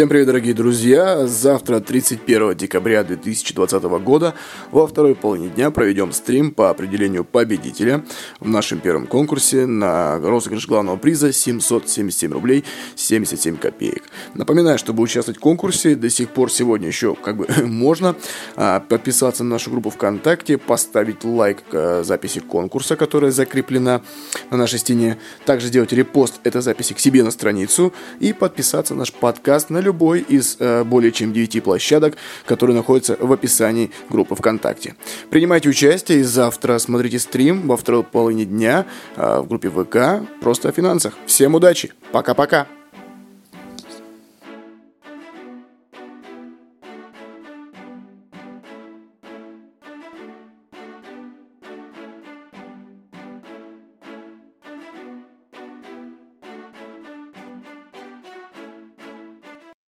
Всем привет, дорогие друзья! Завтра, 31 декабря 2020 года, во второй половине дня проведем стрим по определению победителя в нашем первом конкурсе на розыгрыш главного приза 777 рублей 77 копеек. Напоминаю, чтобы участвовать в конкурсе, до сих пор сегодня еще как бы можно а, подписаться на нашу группу ВКонтакте, поставить лайк к записи конкурса, которая закреплена на нашей стене, также сделать репост этой записи к себе на страницу и подписаться на наш подкаст на любой из э, более чем 9 площадок, которые находятся в описании группы ВКонтакте. Принимайте участие и завтра смотрите стрим во второй половине дня э, в группе ВК «Просто о финансах». Всем удачи! Пока-пока!